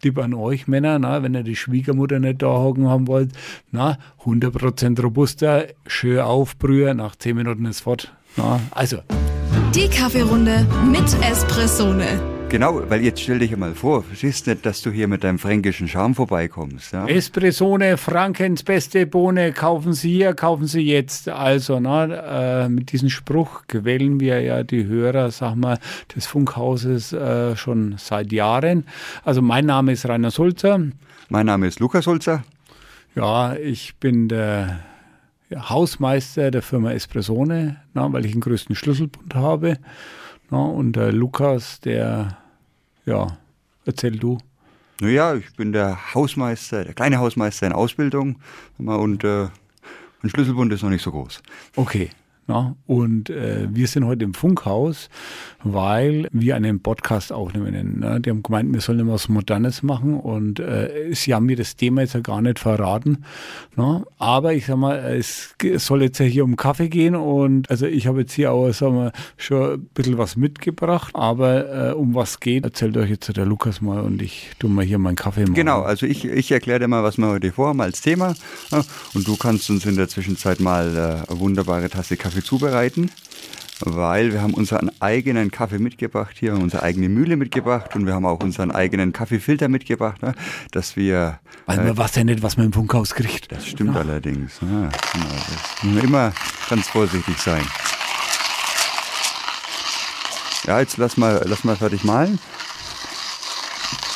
Tipp an euch Männer, na, wenn ihr die Schwiegermutter nicht da hocken haben wollt, na, 100% robuster, schön aufbrühen, nach 10 Minuten ist fort. Na, also. Die Kaffeerunde mit Espressone. Genau, weil jetzt stell dich mal vor, verstehst nicht, dass du hier mit deinem fränkischen Charme vorbeikommst. Ja? Espressone, Frankens beste Bohne, kaufen Sie hier, kaufen Sie jetzt. Also, na, äh, mit diesem Spruch quälen wir ja die Hörer, sag mal, des Funkhauses äh, schon seit Jahren. Also, mein Name ist Rainer Sulzer. Mein Name ist Lukas Sulzer. Ja, ich bin der Hausmeister der Firma Espressone, na, weil ich den größten Schlüsselbund habe. Na, und der Lukas, der, ja, erzähl du. Naja, ich bin der Hausmeister, der kleine Hausmeister in Ausbildung und äh, mein Schlüsselbund ist noch nicht so groß. Okay. Ja, und äh, wir sind heute im Funkhaus, weil wir einen Podcast aufnehmen. Ne? Die haben gemeint, wir sollen was Modernes machen und äh, sie haben mir das Thema jetzt ja gar nicht verraten. Ne? Aber ich sag mal, es soll jetzt ja hier um Kaffee gehen und also ich habe jetzt hier auch sag mal, schon ein bisschen was mitgebracht. Aber äh, um was geht, erzählt euch jetzt der Lukas mal und ich tue mal hier meinen Kaffee machen. Genau, also ich, ich erkläre dir mal, was wir heute vorhaben als Thema. Ja? Und du kannst uns in der Zwischenzeit mal äh, eine wunderbare Tasse Kaffee Kaffee zubereiten, weil wir haben unseren eigenen Kaffee mitgebracht hier, unsere eigene Mühle mitgebracht und wir haben auch unseren eigenen Kaffeefilter mitgebracht, ne, dass wir... Weil man äh, weiß ja nicht, was man im Funkhaus kriegt. Das stimmt ja. allerdings. Ja, genau, immer ganz vorsichtig sein. Ja, jetzt lass mal, lass mal fertig malen.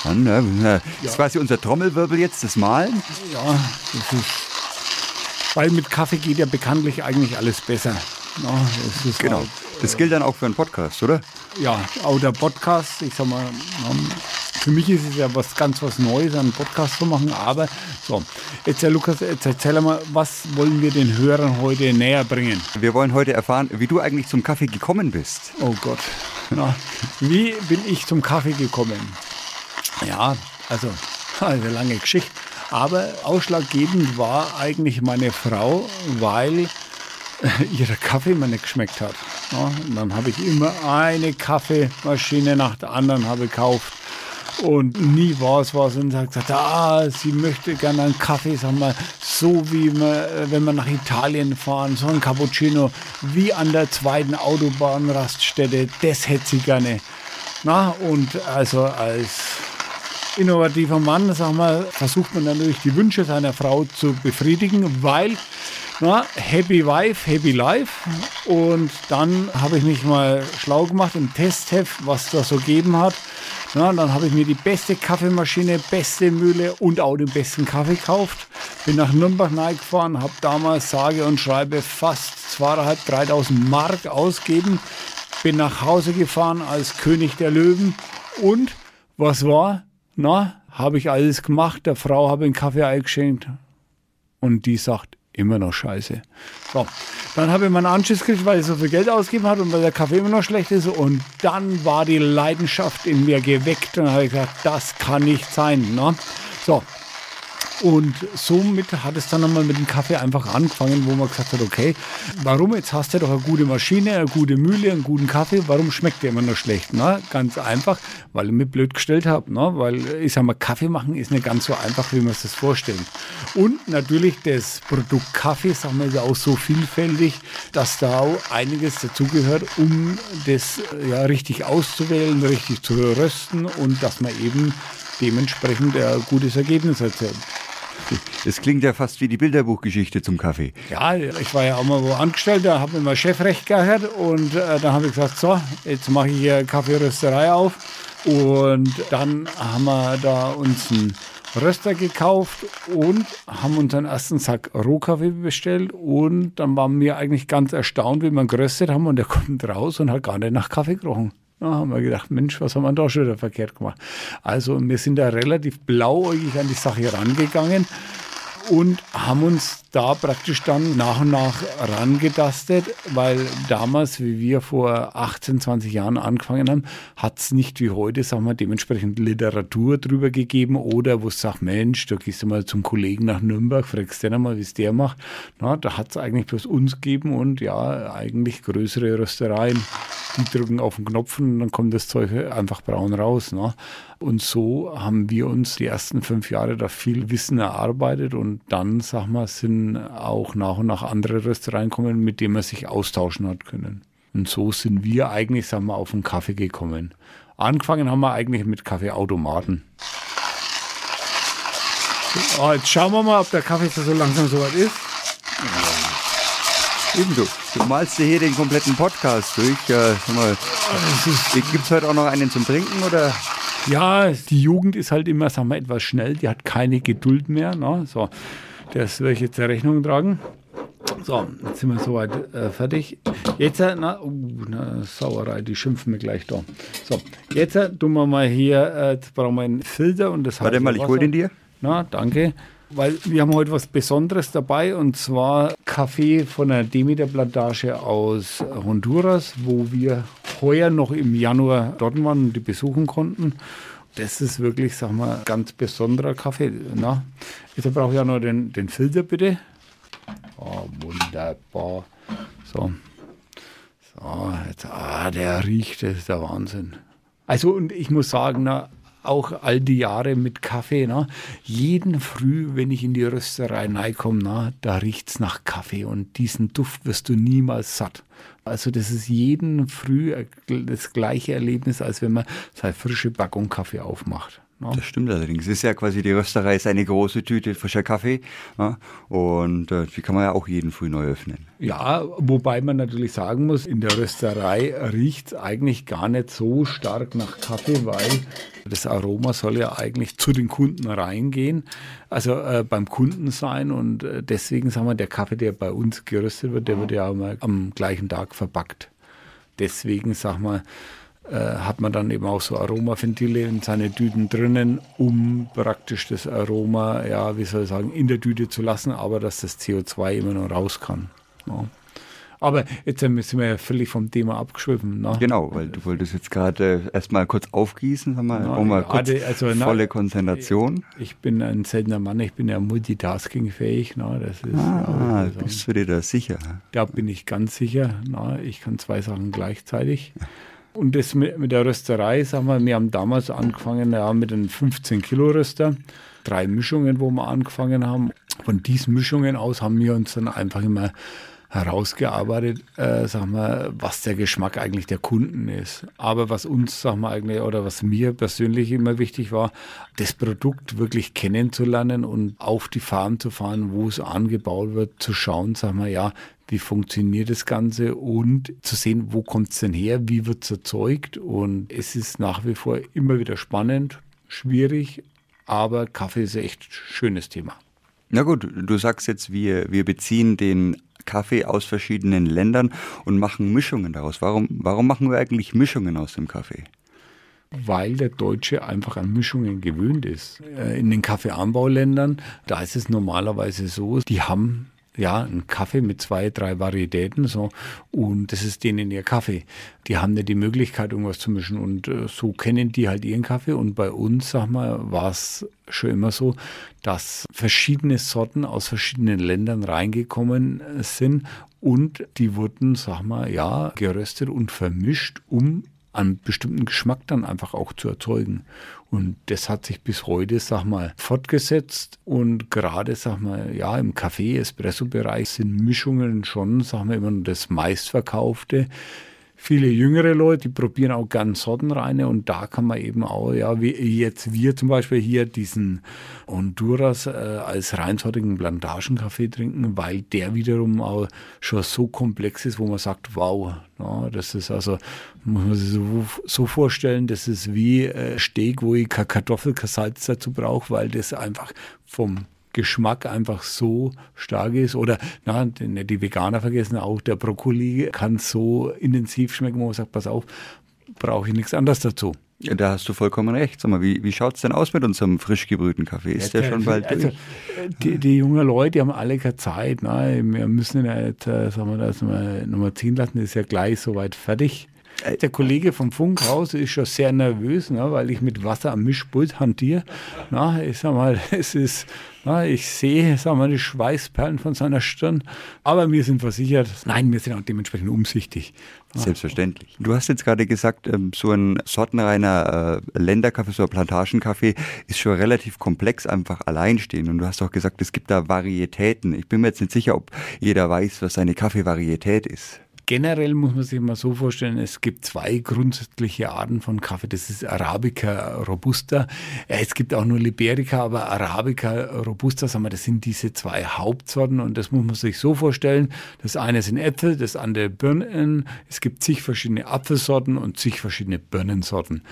Dann, ne, das ist quasi unser Trommelwirbel jetzt, das Malen. Ja, das ist weil mit Kaffee geht ja bekanntlich eigentlich alles besser. Das genau. Halt, das gilt dann auch für einen Podcast, oder? Ja, auch der Podcast, ich sag mal, für mich ist es ja was ganz was Neues, einen Podcast zu machen. Aber so, jetzt Herr Lukas, jetzt erzähl mal, was wollen wir den Hörern heute näher bringen? Wir wollen heute erfahren, wie du eigentlich zum Kaffee gekommen bist. Oh Gott. Na, wie bin ich zum Kaffee gekommen? Ja, also eine lange Geschichte. Aber ausschlaggebend war eigentlich meine Frau, weil ihre Kaffee mir nicht geschmeckt hat. Ja, dann habe ich immer eine Kaffeemaschine nach der anderen habe gekauft. Und nie war es was und hat gesagt, ah, sie möchte gerne einen Kaffee, sag mal, so wie man, äh, wenn wir nach Italien fahren, so ein Cappuccino, wie an der zweiten Autobahnraststätte, das hätte sie gerne. Na, und also als innovativer Mann, sag mal, versucht man natürlich die Wünsche seiner Frau zu befriedigen, weil na, Happy Wife, Happy Life. Und dann habe ich mich mal schlau gemacht im Testheft, was das so gegeben hat. Na, dann habe ich mir die beste Kaffeemaschine, beste Mühle und auch den besten Kaffee gekauft. Bin nach Nürnberg gefahren, habe damals sage und schreibe fast 2.500, 3.000 Mark ausgeben. Bin nach Hause gefahren als König der Löwen. Und was war? Na, habe ich alles gemacht, der Frau habe ich einen Kaffee eingeschenkt und die sagt immer noch scheiße. So, dann habe ich meinen Anschluss gekriegt, weil ich so viel Geld ausgegeben habe und weil der Kaffee immer noch schlecht ist und dann war die Leidenschaft in mir geweckt und habe ich gesagt, das kann nicht sein. Ne? So, und somit hat es dann nochmal mit dem Kaffee einfach angefangen, wo man gesagt hat, okay, warum jetzt hast du doch eine gute Maschine, eine gute Mühle, einen guten Kaffee, warum schmeckt der immer noch schlecht? Na, ganz einfach, weil ich mich blöd gestellt habe. Ne? Weil ich sag mal, Kaffee machen ist nicht ganz so einfach, wie man sich das vorstellt. Und natürlich das Produkt Kaffee, sagen wir, ist auch so vielfältig, dass da auch einiges dazugehört, um das ja richtig auszuwählen, richtig zu rösten und dass man eben dementsprechend ein gutes Ergebnis erzielt. Das klingt ja fast wie die Bilderbuchgeschichte zum Kaffee. Ja, ich war ja auch mal wo angestellt, da habe ich mal Chefrecht gehört und äh, dann habe ich gesagt, so, jetzt mache ich hier Kaffeerösterei auf. Und dann haben wir da uns einen Röster gekauft und haben unseren ersten Sack Rohkaffee bestellt. Und dann waren wir eigentlich ganz erstaunt, wie wir geröstet haben. Und der kommt raus und hat gar nicht nach Kaffee gerochen. Da haben wir gedacht, Mensch, was haben wir da schon wieder verkehrt gemacht? Also wir sind da relativ blauäugig an die Sache herangegangen und haben uns da praktisch dann nach und nach rangetastet, weil damals, wie wir vor 18, 20 Jahren angefangen haben, hat es nicht wie heute, sagen wir, dementsprechend Literatur drüber gegeben oder wo es sagt, Mensch, da gehst du mal zum Kollegen nach Nürnberg, fragst den mal, wie es der macht. Na, da hat es eigentlich bloß uns gegeben und ja, eigentlich größere Röstereien. Die drücken auf den Knopf und dann kommt das Zeug einfach braun raus. Ne? Und so haben wir uns die ersten fünf Jahre da viel Wissen erarbeitet und dann, sag mal, sind auch nach und nach andere Röster reinkommen, mit denen man sich austauschen hat können. Und so sind wir eigentlich, sag mal, auf den Kaffee gekommen. Angefangen haben wir eigentlich mit Kaffeeautomaten. Oh, jetzt schauen wir mal, ob der Kaffee so langsam soweit ist. Eben du. Du malst dir hier den kompletten Podcast durch. Äh, Gibt es heute auch noch einen zum Trinken oder? Ja, die Jugend ist halt immer, sagen wir, etwas schnell. Die hat keine Geduld mehr. Ne? So, das werde ich jetzt der Rechnung tragen. So, jetzt sind wir soweit äh, fertig. Jetzt, äh, na, uh, na, Sauerei, die schimpfen mir gleich da. So, jetzt äh, tun wir mal hier, äh, jetzt brauchen wir einen Filter und das Warte mal, ich hole den dir. Na, danke. Weil wir haben heute was Besonderes dabei und zwar Kaffee von der Demeter-Plantage aus Honduras, wo wir heuer noch im Januar dort waren und die besuchen konnten. Das ist wirklich, sag mal, ganz besonderer Kaffee. Na, jetzt brauche ich ja noch den, den Filter, bitte. Oh, wunderbar. So. So, jetzt, ah, der riecht, das ist der Wahnsinn. Also, und ich muss sagen, na, auch all die Jahre mit Kaffee. Ne? Jeden Früh, wenn ich in die Rösterei reinkomme, ne, da riecht es nach Kaffee und diesen Duft wirst du niemals satt. Also das ist jeden Früh das gleiche Erlebnis, als wenn man seine frische Packung Kaffee aufmacht. Ja. Das stimmt allerdings. Es ist ja quasi die Rösterei ist eine große Tüte frischer Kaffee ja, und äh, die kann man ja auch jeden Früh neu öffnen. Ja, wobei man natürlich sagen muss, in der Rösterei riecht es eigentlich gar nicht so stark nach Kaffee, weil das Aroma soll ja eigentlich zu den Kunden reingehen, also äh, beim Kunden sein und äh, deswegen sagen wir, der Kaffee, der bei uns geröstet wird, der wird ja am gleichen Tag verpackt. Deswegen sagen wir, äh, hat man dann eben auch so Aromaventile in seine Tüten drinnen, um praktisch das Aroma, ja, wie soll ich sagen, in der Tüte zu lassen, aber dass das CO2 immer noch raus kann. Ja. Aber jetzt sind wir ja völlig vom Thema abgeschwiffen. Ne? Genau, weil du wolltest jetzt gerade erstmal kurz aufgießen, haben wir ja, mal kurz also, volle Konzentration. Ich bin ein seltener Mann, ich bin ja multitaskingfähig. Ne? Das ist, ah, ja, bist du dir da sicher? Da bin ich ganz sicher. Ne? Ich kann zwei Sachen gleichzeitig. Und das mit, mit der Rösterei, sagen wir, wir haben damals angefangen ja, mit einem 15-Kilo-Röster. Drei Mischungen, wo wir angefangen haben. Von diesen Mischungen aus haben wir uns dann einfach immer herausgearbeitet, äh, sag mal, was der Geschmack eigentlich der Kunden ist. Aber was uns, sag mal, eigentlich, oder was mir persönlich immer wichtig war, das Produkt wirklich kennenzulernen und auf die Farm zu fahren, wo es angebaut wird, zu schauen, sag mal, ja, wie funktioniert das Ganze und zu sehen, wo kommt es denn her, wie wird es erzeugt. Und es ist nach wie vor immer wieder spannend, schwierig, aber Kaffee ist ein echt schönes Thema. Na gut, du sagst jetzt, wir, wir beziehen den Kaffee aus verschiedenen Ländern und machen Mischungen daraus. Warum, warum machen wir eigentlich Mischungen aus dem Kaffee? weil der Deutsche einfach an Mischungen gewöhnt ist. Äh, in den Kaffeeanbauländern, da ist es normalerweise so, die haben ja, ein Kaffee mit zwei, drei Varietäten, so. Und das ist denen ihr Kaffee. Die haben nicht die Möglichkeit, irgendwas zu mischen. Und äh, so kennen die halt ihren Kaffee. Und bei uns, sag mal, war es schon immer so, dass verschiedene Sorten aus verschiedenen Ländern reingekommen sind. Und die wurden, sag mal, ja, geröstet und vermischt, um einen bestimmten Geschmack dann einfach auch zu erzeugen. Und das hat sich bis heute, sag mal, fortgesetzt. Und gerade, sag mal, ja, im Kaffee-Espresso-Bereich sind Mischungen schon, sag mal, immer das meistverkaufte viele jüngere Leute, die probieren auch gern Sortenreine und da kann man eben auch, ja, wie jetzt wir zum Beispiel hier diesen Honduras äh, als reinsortigen Plantagenkaffee trinken, weil der wiederum auch schon so komplex ist, wo man sagt, wow, ja, das ist also, muss man sich so, so vorstellen, das ist wie äh, Steak, wo ich keine Kartoffel, kein Salz dazu brauche, weil das einfach vom Geschmack einfach so stark ist. Oder na, die Veganer vergessen auch, der Brokkoli kann so intensiv schmecken, wo man sagt, pass auf, brauche ich nichts anderes dazu. Ja, da hast du vollkommen recht. Sag mal, wie, wie schaut es denn aus mit unserem frisch gebrühten Kaffee? Ist ja, der schon bald also, durch? Die, die jungen Leute, die haben alle keine Zeit. Ne? Wir müssen ihn ja jetzt, äh, sagen wir das, nochmal ziehen lassen, ist ja gleich soweit fertig. Äh, der Kollege vom Funkhaus ist schon sehr nervös, ne, weil ich mit Wasser am Mischpult hantiere. Na, ich sag mal, es ist, na, ich sehe, sag mal, die Schweißperlen von seiner Stirn. Aber wir sind versichert, nein, wir sind auch dementsprechend umsichtig. Selbstverständlich. Du hast jetzt gerade gesagt, ähm, so ein sortenreiner äh, Länderkaffee, so ein Plantagenkaffee ist schon relativ komplex, einfach alleinstehen. Und du hast auch gesagt, es gibt da Varietäten. Ich bin mir jetzt nicht sicher, ob jeder weiß, was eine Kaffeevarietät ist. Generell muss man sich mal so vorstellen, es gibt zwei grundsätzliche Arten von Kaffee. Das ist Arabica Robusta. Es gibt auch nur Liberica, aber Arabica Robusta, sagen wir, das sind diese zwei Hauptsorten und das muss man sich so vorstellen. Das eine sind Äpfel, das andere Birnen. Es gibt zig verschiedene Apfelsorten und zig verschiedene Birnensorten.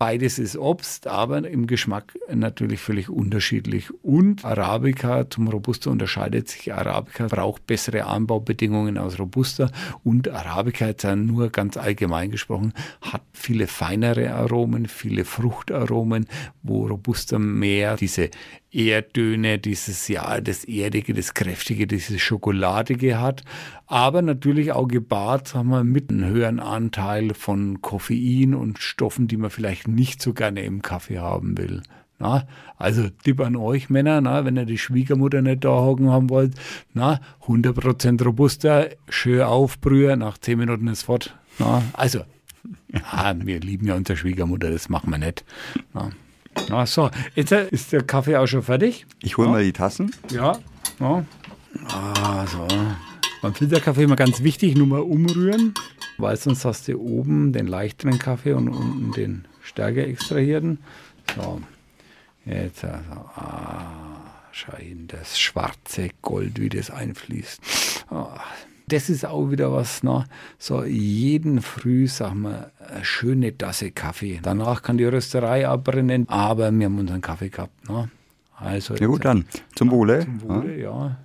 Beides ist Obst, aber im Geschmack natürlich völlig unterschiedlich. Und Arabica zum Robusta unterscheidet sich. Arabica braucht bessere Anbaubedingungen als Robusta und Arabica, jetzt nur ganz allgemein gesprochen, hat viele feinere Aromen, viele Fruchtaromen, wo Robusta mehr diese Erdöne, dieses ja, das Erdige, das Kräftige, dieses Schokoladige hat, aber natürlich auch gepaart, sagen wir, mit einem höheren Anteil von Koffein und Stoffen, die man vielleicht nicht so gerne im Kaffee haben will. Na, also Tipp an euch Männer, na, wenn ihr die Schwiegermutter nicht da hocken haben wollt, na, 100% robuster, schön aufbrühen, nach 10 Minuten ist fort. Na, also, ja, wir lieben ja unsere Schwiegermutter, das machen wir nicht. Na. Ach so, jetzt ist der Kaffee auch schon fertig. Ich hole mal die Tassen. Ja. ja. Ah, so. Beim Filterkaffee immer ganz wichtig, nur mal umrühren, weil sonst hast du oben den leichteren Kaffee und unten den stärker extrahierten. So, jetzt also, ah, schau hin, das schwarze Gold, wie das einfließt. Ah, das ist auch wieder was, ne? so jeden Früh, sagen wir, eine schöne Tasse Kaffee. Danach kann die Rösterei abbrennen, aber wir haben unseren Kaffee gehabt. Ne? Also ja gut, dann zum Wohle. Zum Wohle, ja. ja.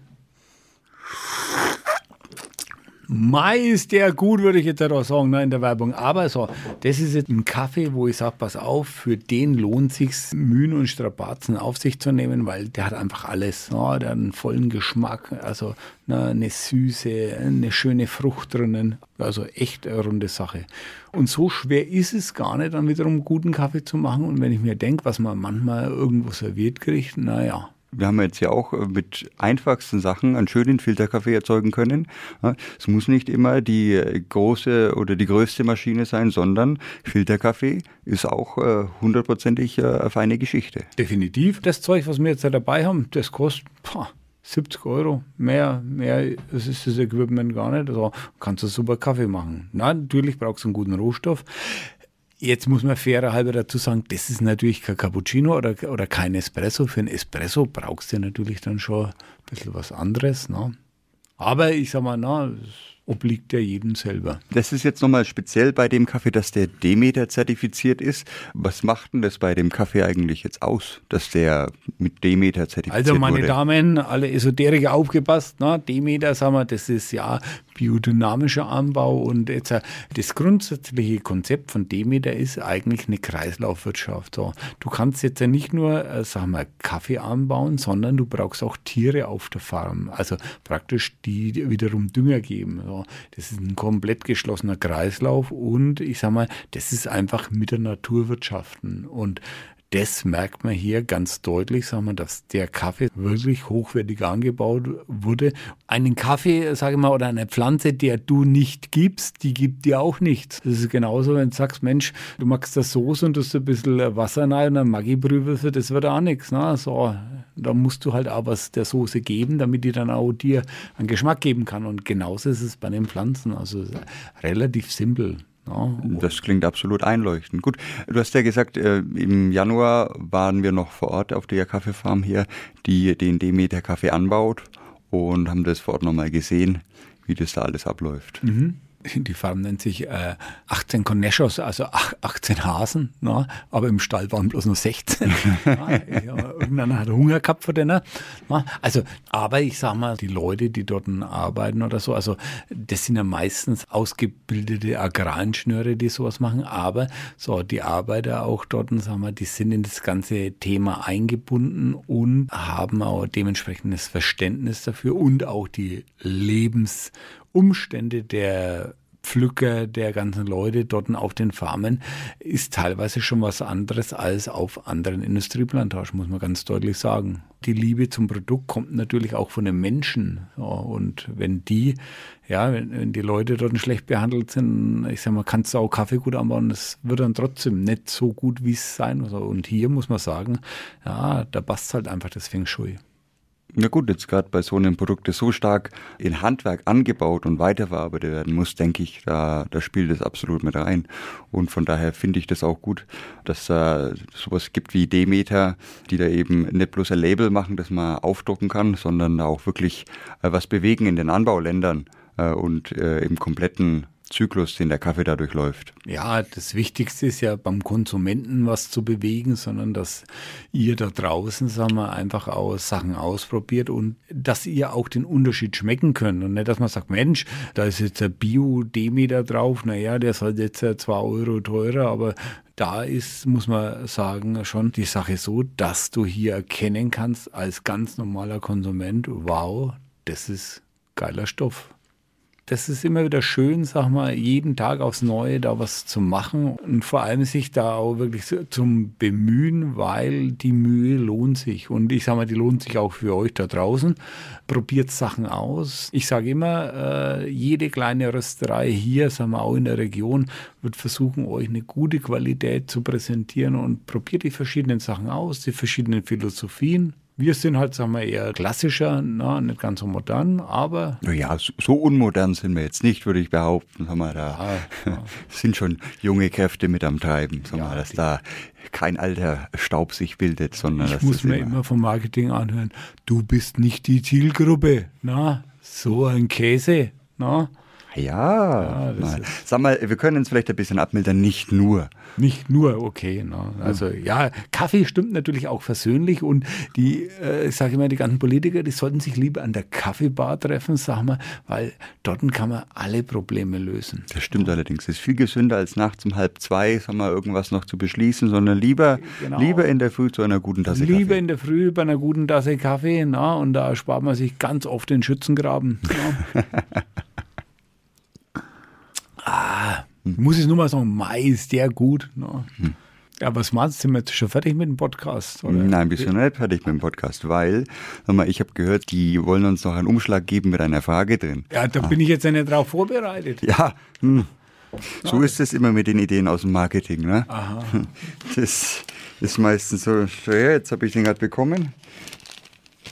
Mai ist der gut, würde ich jetzt auch sagen, ne, in der Werbung. Aber so, das ist jetzt ein Kaffee, wo ich sage, pass auf, für den lohnt sich Mühen und Strapazen auf sich zu nehmen, weil der hat einfach alles. Ne, der hat einen vollen Geschmack, also ne, eine Süße, eine schöne Frucht drinnen. Also echt eine runde Sache. Und so schwer ist es gar nicht, dann wiederum guten Kaffee zu machen. Und wenn ich mir denke, was man manchmal irgendwo serviert kriegt, naja, wir haben jetzt ja auch äh, mit einfachsten Sachen einen schönen Filterkaffee erzeugen können. Es muss nicht immer die äh, große oder die größte Maschine sein, sondern Filterkaffee ist auch äh, hundertprozentig eine feine Geschichte. Definitiv. Das Zeug, was wir jetzt dabei haben, das kostet boah, 70 Euro. Mehr, mehr ist das Equipment gar nicht. Also kannst du super Kaffee machen. Na, natürlich brauchst du einen guten Rohstoff. Jetzt muss man fairerhalber dazu sagen, das ist natürlich kein Cappuccino oder, oder kein Espresso. Für ein Espresso brauchst du natürlich dann schon ein bisschen was anderes. Ne? Aber ich sag mal, na, obliegt ja jedem selber. Das ist jetzt nochmal speziell bei dem Kaffee, dass der Demeter zertifiziert ist. Was macht denn das bei dem Kaffee eigentlich jetzt aus, dass der mit Demeter zertifiziert Also meine wurde? Damen, alle Esoteriker aufgepasst, ne? Demeter, sagen wir, das ist ja biodynamischer Anbau und jetzt äh, das grundsätzliche Konzept von Demeter ist eigentlich eine Kreislaufwirtschaft. So, du kannst jetzt ja nicht nur, äh, sagen wir, Kaffee anbauen, sondern du brauchst auch Tiere auf der Farm, also praktisch die wiederum Dünger geben. So, das ist ein komplett geschlossener Kreislauf und ich sag mal, das ist einfach mit der Natur wirtschaften und das merkt man hier ganz deutlich, sagen wir, dass der Kaffee wirklich hochwertig angebaut wurde. Einen Kaffee, sage ich mal, oder eine Pflanze, der du nicht gibst, die gibt dir auch nichts. Das ist genauso, wenn du sagst, Mensch, du magst das Soße und du hast ein bisschen Wasser rein und dann Maggi-Brühe, das wird auch nichts. Ne? So, da musst du halt auch was der Soße geben, damit die dann auch dir einen Geschmack geben kann. Und genauso ist es bei den Pflanzen. Also relativ simpel. Ja, das klingt absolut einleuchtend. Gut, du hast ja gesagt, äh, im Januar waren wir noch vor Ort auf der Kaffeefarm hier, die den Demeter Kaffee anbaut und haben das vor Ort nochmal gesehen, wie das da alles abläuft. Mhm die Farm nennt sich äh, 18 Conechos, also 18 Hasen, na, aber im Stall waren bloß nur 16. ja, irgendeiner hat Hunger gehabt vor denen. Na, also, aber ich sag mal, die Leute, die dort arbeiten oder so, also das sind ja meistens ausgebildete Agraringenieure, die sowas machen, aber so die Arbeiter auch dort, sagen wir, die sind in das ganze Thema eingebunden und haben auch dementsprechendes Verständnis dafür und auch die Lebens- Umstände der Pflücker der ganzen Leute dort auf den Farmen ist teilweise schon was anderes als auf anderen Industrieplantagen, muss man ganz deutlich sagen. Die Liebe zum Produkt kommt natürlich auch von den Menschen. Und wenn die, ja, wenn, wenn die Leute dort schlecht behandelt sind, ich sag mal, kannst du auch Kaffee gut anbauen, das wird dann trotzdem nicht so gut, wie es sein muss. Und hier muss man sagen, ja, da passt halt einfach das Feng Shui. Na gut, jetzt gerade bei so einem Produkt, das so stark in Handwerk angebaut und weiterverarbeitet werden muss, denke ich, da, da spielt es absolut mit rein. Und von daher finde ich das auch gut, dass es äh, sowas gibt wie Demeter, die da eben nicht bloß ein Label machen, das man aufdrucken kann, sondern auch wirklich äh, was bewegen in den Anbauländern äh, und äh, im kompletten Zyklus, den der Kaffee dadurch läuft. Ja, das Wichtigste ist ja beim Konsumenten was zu bewegen, sondern dass ihr da draußen, sagen wir, einfach auch Sachen ausprobiert und dass ihr auch den Unterschied schmecken könnt und nicht, dass man sagt, Mensch, da ist jetzt ein Bio-Demeter drauf, naja, der soll jetzt zwei Euro teurer, aber da ist, muss man sagen, schon die Sache so, dass du hier erkennen kannst als ganz normaler Konsument, wow, das ist geiler Stoff das ist immer wieder schön, sag mal, jeden Tag aufs Neue da was zu machen und vor allem sich da auch wirklich zum Bemühen, weil die Mühe lohnt sich. Und ich sag mal, die lohnt sich auch für euch da draußen. Probiert Sachen aus. Ich sage immer, äh, jede kleine Rösterei hier, sagen wir auch in der Region, wird versuchen, euch eine gute Qualität zu präsentieren und probiert die verschiedenen Sachen aus, die verschiedenen Philosophien wir sind halt, sagen wir, eher klassischer, na, nicht ganz so modern, aber. Ja, so unmodern sind wir jetzt nicht, würde ich behaupten. Sagen wir, da ja, ja. sind schon junge Kräfte mit am Treiben, sagen ja, wir, dass da kein alter Staub sich bildet, sondern ich muss mir immer vom Marketing anhören, du bist nicht die Zielgruppe, na, so ein Käse, na. Ja, ja sag mal, wir können uns vielleicht ein bisschen abmildern, nicht nur. Nicht nur, okay. Ne? Also ja, Kaffee stimmt natürlich auch versöhnlich und die, äh, ich sage immer, die ganzen Politiker, die sollten sich lieber an der Kaffeebar treffen, sag mal, weil dort kann man alle Probleme lösen. Das stimmt ja. allerdings. Es ist viel gesünder als nachts um halb zwei, sag mal, irgendwas noch zu beschließen, sondern lieber, genau. lieber in der Früh zu einer guten Tasse lieber Kaffee. Lieber in der Früh bei einer guten Tasse Kaffee, na, und da spart man sich ganz oft den Schützengraben. Ja. Ah, hm. muss ich nur mal sagen, Mai ist der gut. Ne? Hm. Ja, was meinst du, sind wir jetzt schon fertig mit dem Podcast? Oder? Nein, bist du nicht fertig mit dem Podcast, weil, mal, ich habe gehört, die wollen uns noch einen Umschlag geben mit einer Frage drin. Ja, da ah. bin ich jetzt ja nicht drauf vorbereitet. Ja, hm. so ist es immer mit den Ideen aus dem Marketing. Ne? Aha. Das ist meistens so, ja, jetzt habe ich den gerade bekommen.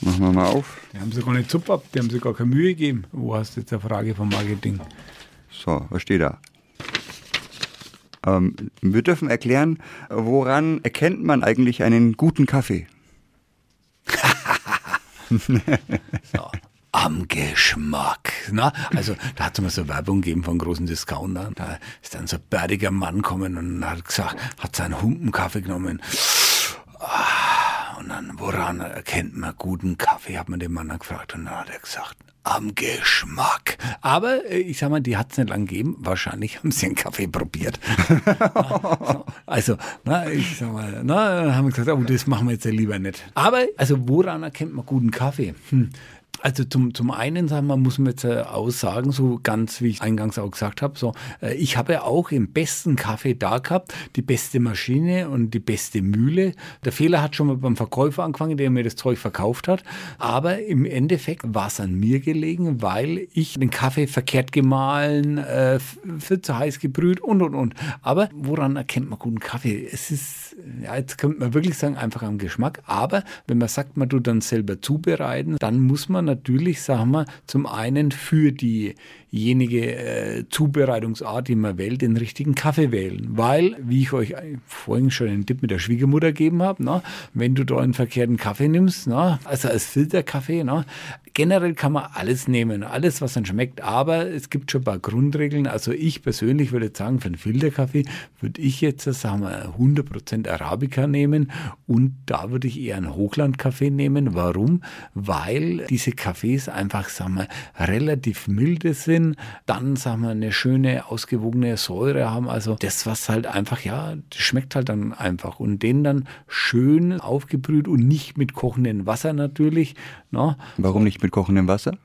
Machen wir mal auf. Die haben sie gar nicht super, die haben sich gar keine Mühe gegeben. Wo hast du jetzt eine Frage vom Marketing? So, was steht da? Ähm, wir dürfen erklären, woran erkennt man eigentlich einen guten Kaffee? so. Am Geschmack. Na? Also da hat es mal so Werbung gegeben von großen Discountern. Da ist dann so ein bärtiger Mann gekommen und hat gesagt, hat seinen Humpenkaffee genommen. Ah, und dann, woran erkennt man guten Kaffee, hat man den Mann dann gefragt. Und dann hat er gesagt, am Geschmack. Aber äh, ich sag mal, die hat es nicht lang gegeben. Wahrscheinlich haben sie einen Kaffee probiert. also, na, ich sag mal, na, haben wir gesagt, oh, das machen wir jetzt ja lieber nicht. Aber, also, woran erkennt man guten Kaffee? Hm. Also zum, zum einen, sagen wir, muss man jetzt äh, aussagen, so ganz wie ich eingangs auch gesagt habe, so, äh, ich habe auch im besten Kaffee da gehabt, die beste Maschine und die beste Mühle. Der Fehler hat schon mal beim Verkäufer angefangen, der mir das Zeug verkauft hat. Aber im Endeffekt war es an mir gelegen, weil ich den Kaffee verkehrt gemahlen, äh, zu heiß gebrüht und und und. Aber woran erkennt man guten Kaffee? Es ist, ja, jetzt könnte man wirklich sagen, einfach am Geschmack. Aber wenn man sagt, man tut dann selber zubereiten, dann muss man natürlich, sagen wir, zum einen für diejenige äh, Zubereitungsart, die man wählt, den richtigen Kaffee wählen. Weil, wie ich euch vorhin schon einen Tipp mit der Schwiegermutter gegeben habe, wenn du da einen verkehrten Kaffee nimmst, na, also als Filterkaffee, na, generell kann man alles nehmen, alles, was dann schmeckt, aber es gibt schon ein paar Grundregeln. Also ich persönlich würde sagen, für einen Filterkaffee würde ich jetzt, sagen wir, 100% Arabica nehmen und da würde ich eher einen Hochlandkaffee nehmen. Warum? Weil diese Kaffees einfach, sagen wir, relativ milde sind, dann, sagen wir, eine schöne, ausgewogene Säure haben. Also das, was halt einfach, ja, das schmeckt halt dann einfach und den dann schön aufgebrüht und nicht mit kochendem Wasser natürlich. No? Warum nicht mit kochendem Wasser?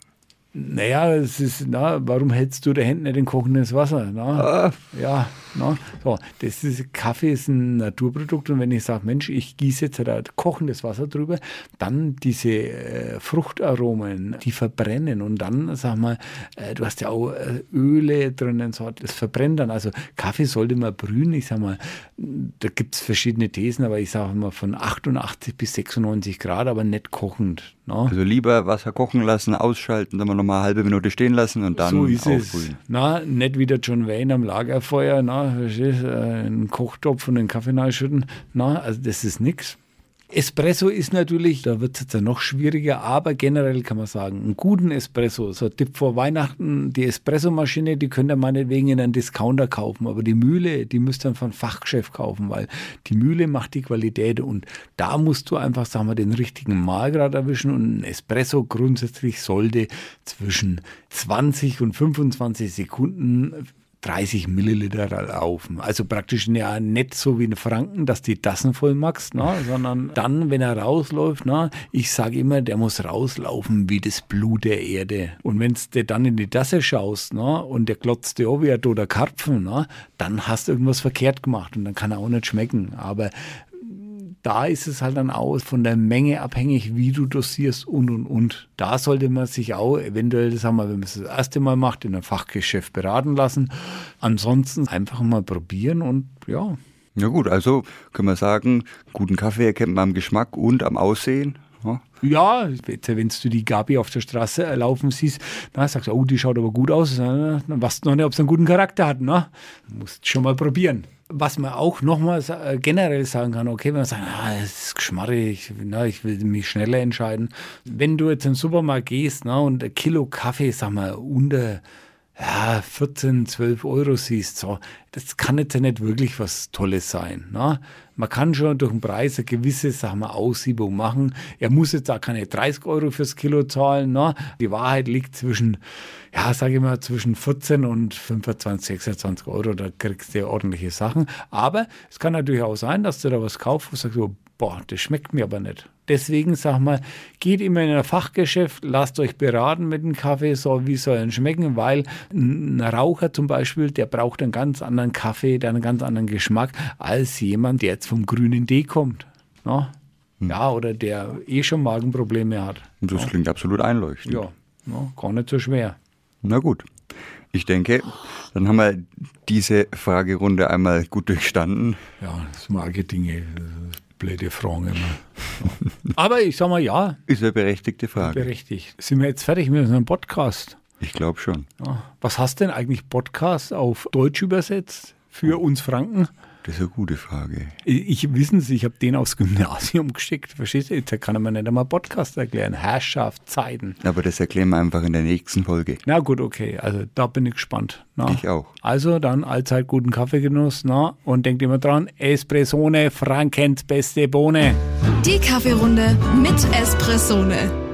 Naja, es ist, na, warum hältst du da hinten nicht in kochendes Wasser? Na? Ah. Ja, na, so, das ist, Kaffee ist ein Naturprodukt und wenn ich sage, Mensch, ich gieße jetzt da kochendes Wasser drüber, dann diese äh, Fruchtaromen, die verbrennen und dann, sag mal, äh, du hast ja auch äh, Öle drinnen, so, das verbrennt dann. Also Kaffee sollte man brühen, ich sag mal, da gibt es verschiedene Thesen, aber ich sage mal von 88 bis 96 Grad, aber nicht kochend. Na? Also lieber Wasser kochen lassen, ausschalten, dann mal nochmal eine halbe Minute stehen lassen und dann so ist aufbrühen. es. Na, nicht wieder John Wayne am Lagerfeuer, na, verstehst, äh, einen Kochtopf und einen Kaffee schütten. Na, also das ist nichts. Espresso ist natürlich, da wird es jetzt ja noch schwieriger, aber generell kann man sagen, einen guten Espresso, so ein Tipp vor Weihnachten, die Espressomaschine, die könnt ihr meinetwegen in einem Discounter kaufen, aber die Mühle, die müsst ihr von Fachgeschäft kaufen, weil die Mühle macht die Qualität und da musst du einfach, sagen wir, den richtigen Mahlgrad erwischen und ein Espresso grundsätzlich sollte zwischen 20 und 25 Sekunden 30 Milliliter laufen. Also praktisch ja nicht so wie ein Franken, dass die Tassen voll machst, ne? sondern dann, wenn er rausläuft, ne? ich sage immer, der muss rauslaufen wie das Blut der Erde. Und wenn du dann in die Tasse schaust ne? und der klotzt dir auch wie ein toter Karpfen, ne? dann hast du irgendwas verkehrt gemacht und dann kann er auch nicht schmecken. Aber da ist es halt dann auch von der Menge abhängig, wie du dosierst und und und. Da sollte man sich auch eventuell, sagen wir, wenn man es das erste Mal macht, in einem Fachgeschäft beraten lassen. Ansonsten einfach mal probieren und ja. Ja gut, also können wir sagen, guten Kaffee erkennt man am Geschmack und am Aussehen. Ja. Ja, wenn du die Gabi auf der Straße laufen siehst, dann sagst du, oh, die schaut aber gut aus. Dann weißt du noch nicht, ob sie einen guten Charakter hat. Ne? Musst schon mal probieren was man auch nochmal äh, generell sagen kann, okay, wenn man sagt, ah, das ist geschmarrig, na, ich will mich schneller entscheiden. Wenn du jetzt in den Supermarkt gehst na, und ein Kilo Kaffee, sag mal, unter ja, 14, 12 Euro siehst, so, das kann jetzt ja nicht wirklich was Tolles sein. Ne? Man kann schon durch den Preis eine gewisse sagen wir, Aussiebung machen. Er muss jetzt auch keine 30 Euro fürs Kilo zahlen. Ne? Die Wahrheit liegt zwischen, ja, sage ich mal, zwischen 14 und 25, 26 Euro. Da kriegst du ja ordentliche Sachen. Aber es kann natürlich auch sein, dass du da was kaufst, du sagst, so, boah, das schmeckt mir aber nicht. Deswegen sag mal, geht immer in ein Fachgeschäft, lasst euch beraten mit dem Kaffee, so wie soll er schmecken, weil ein Raucher zum Beispiel, der braucht einen ganz anderen Kaffee, der einen ganz anderen Geschmack als jemand, der jetzt vom grünen D kommt. No? Hm. Ja, oder der eh schon Magenprobleme hat. Das no? klingt absolut einleuchtend. Ja, no? gar nicht so schwer. Na gut. Ich denke, dann haben wir diese Fragerunde einmal gut durchstanden. Ja, das Marketing, blöde Fragen immer. Aber ich sag mal ja. Ist eine berechtigte Frage. Berechtigt. Sind wir jetzt fertig mit unserem Podcast? Ich glaube schon. Was hast denn eigentlich Podcast auf Deutsch übersetzt für oh. uns Franken? Das ist eine gute Frage. Ich wissen Sie, ich habe den aufs Gymnasium geschickt. Verstehst du? Da kann man nicht einmal Podcast erklären. Herrschaft, Zeiten. Aber das erklären wir einfach in der nächsten Folge. Na gut, okay. Also da bin ich gespannt. Na. Ich auch. Also dann allzeit guten Kaffeegenuss. Na? Und denkt immer dran, Espressone, Frankens beste Bohne. Die Kaffeerunde mit Espressone.